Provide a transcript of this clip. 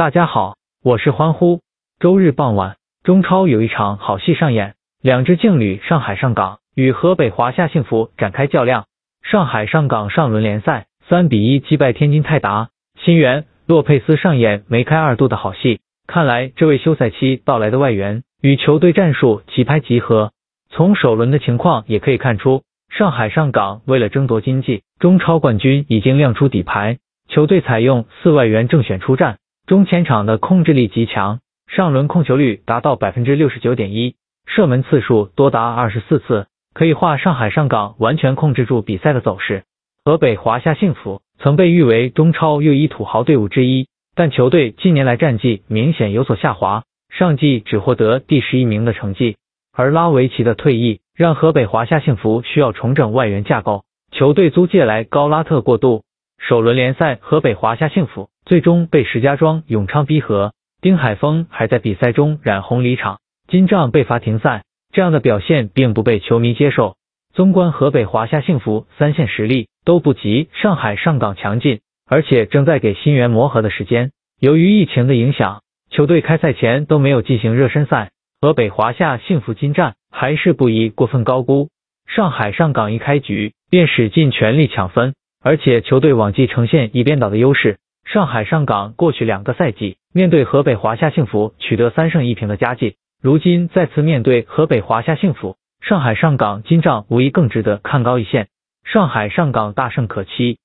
大家好，我是欢呼。周日傍晚，中超有一场好戏上演，两支劲旅上海上港与河北华夏幸福展开较量。上海上港上轮联赛三比一击败天津泰达，新援洛佩斯上演梅开二度的好戏。看来这位休赛期到来的外援与球队战术即拍即合。从首轮的情况也可以看出，上海上港为了争夺经济中超冠军，已经亮出底牌。球队采用四外援正选出战，中前场的控制力极强，上轮控球率达到百分之六十九点一，射门次数多达二十四次，可以话上海上港完全控制住比赛的走势。河北华夏幸福曾被誉为中超又一土豪队伍之一，但球队近年来战绩明显有所下滑，上季只获得第十一名的成绩。而拉维奇的退役让河北华夏幸福需要重整外援架构，球队租借来高拉特过渡。首轮联赛，河北华夏幸福最终被石家庄永昌逼和，丁海峰还在比赛中染红离场，金帐被罚停赛，这样的表现并不被球迷接受。纵观河北华夏幸福三线实力都不及上海上港强劲，而且正在给新援磨合的时间。由于疫情的影响，球队开赛前都没有进行热身赛，河北华夏幸福金战还是不宜过分高估。上海上港一开局便使尽全力抢分。而且球队往季呈现一边倒的优势，上海上港过去两个赛季面对河北华夏幸福取得三胜一平的佳绩，如今再次面对河北华夏幸福，上海上港今仗无疑更值得看高一线。上海上港大胜可期，